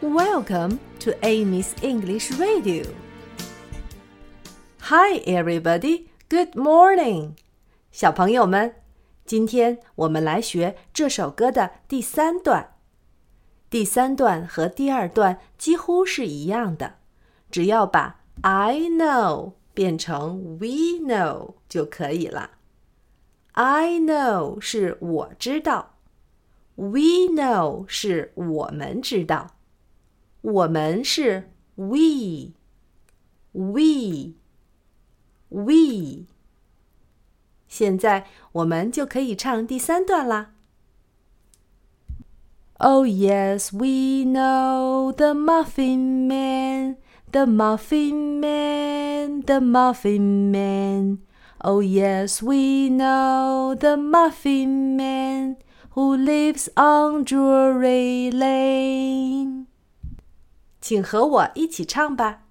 Welcome to Amy's English Radio. Hi, everybody. Good morning. 小朋友们，今天我们来学这首歌的第三段。第三段和第二段几乎是一样的，只要把 I know 变成 We know 就可以了。I know 是我知道，We know 是我们知道。 我们是 we，we，we。现在我们就可以唱第三段啦。Oh yes, we know the Muffin Man, the Muffin Man, the Muffin Man. Oh yes, we know the Muffin Man who lives on Drury Lane. 请和我一起唱吧。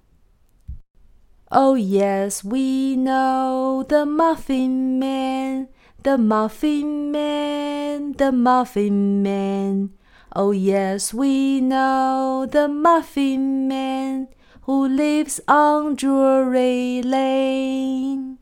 Oh yes, we know the Muffin Man, the Muffin Man, the Muffin Man. Oh yes, we know the Muffin Man who lives on Drury Lane.